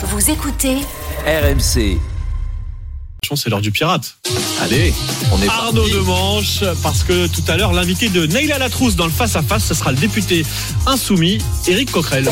Vous écoutez RMC. C'est l'heure du pirate. Allez, on est Arnaud parti. de Manche, parce que tout à l'heure, l'invité de Neila Latrousse dans le face-à-face, ce sera le député insoumis, Éric Coquerel.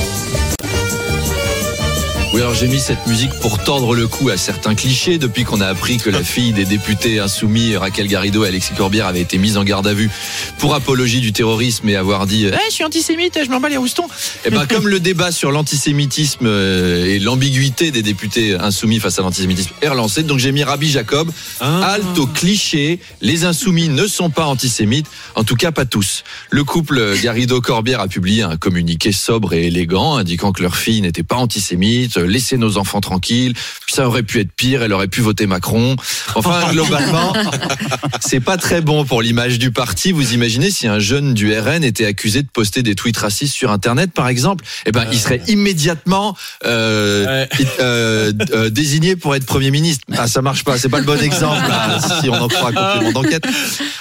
Oui, alors j'ai mis cette musique pour tordre le cou à certains clichés depuis qu'on a appris que la fille des députés insoumis, Raquel Garrido et Alexis Corbière, avait été mise en garde à vue pour apologie du terrorisme et avoir dit Eh, je suis antisémite, je m'en bats les roustons. Et ben comme le débat sur l'antisémitisme euh, et l'ambiguïté des députés insoumis face à l'antisémitisme est relancé, donc j'ai mis Rabbi Jacob, Ah. halte au cliché, les insoumis ne sont pas antisémites, en tout cas pas tous. Le couple Garrido-Corbière a publié un communiqué sobre et élégant indiquant que leur fille n'était pas antisémite, laissez nos enfants tranquilles, ça aurait pu être pire, elle aurait pu voter Macron. Enfin, globalement, c'est pas très bon pour l'image du parti. Vous imaginez si un jeune du RN était accusé de poster des tweets racistes sur Internet, par exemple Eh ben, il serait immédiatement euh, Ouais. euh, euh, désigné pour être Premier ministre. Ah, ça marche pas, c'est pas le bon exemple, là, si on en croit complément d'enquête.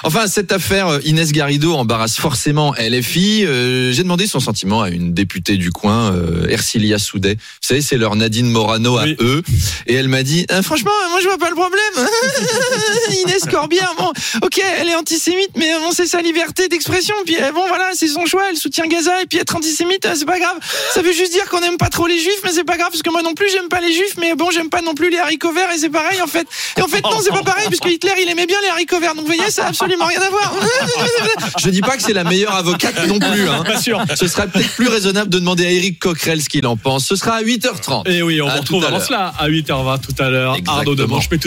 Enfin, cette affaire, euh, Inès Garrido embarrasse forcément LFI. Euh, J'ai demandé son sentiment à une députée du coin, euh, Ercilia Soudet. Vous savez, c'est leur Nadine Morano à Oui. eux. Et elle m'a dit, Euh, franchement, moi je vois pas le problème. Inès Corbière, bon, ok, elle est antisémite, mais bon, c'est sa liberté d'expression. Puis euh, bon, voilà, c'est son choix. Elle soutient Gaza et puis être antisémite, c'est pas grave. Ça veut juste dire qu'on aime pas trop les juifs, mais c'est pas grave parce que moi non plus j'aime pas les juifs, mais bon, j'aime pas non plus les haricots verts et c'est pareil en fait. Et en fait, non, c'est pas pareil puisque Hitler il aimait bien les haricots verts. Donc vous voyez, ça a absolument rien à voir. Je dis pas que c'est la meilleure avocate non plus. Hein. Pas sûr. Ce serait peut-être plus raisonnable de demander à Eric Coquerel ce qu'il en pense. Ce sera à 8h30. Et oui, on À vous tout retrouve à avant l'heure. cela à 8h20 tout à l'heure. Arnaud de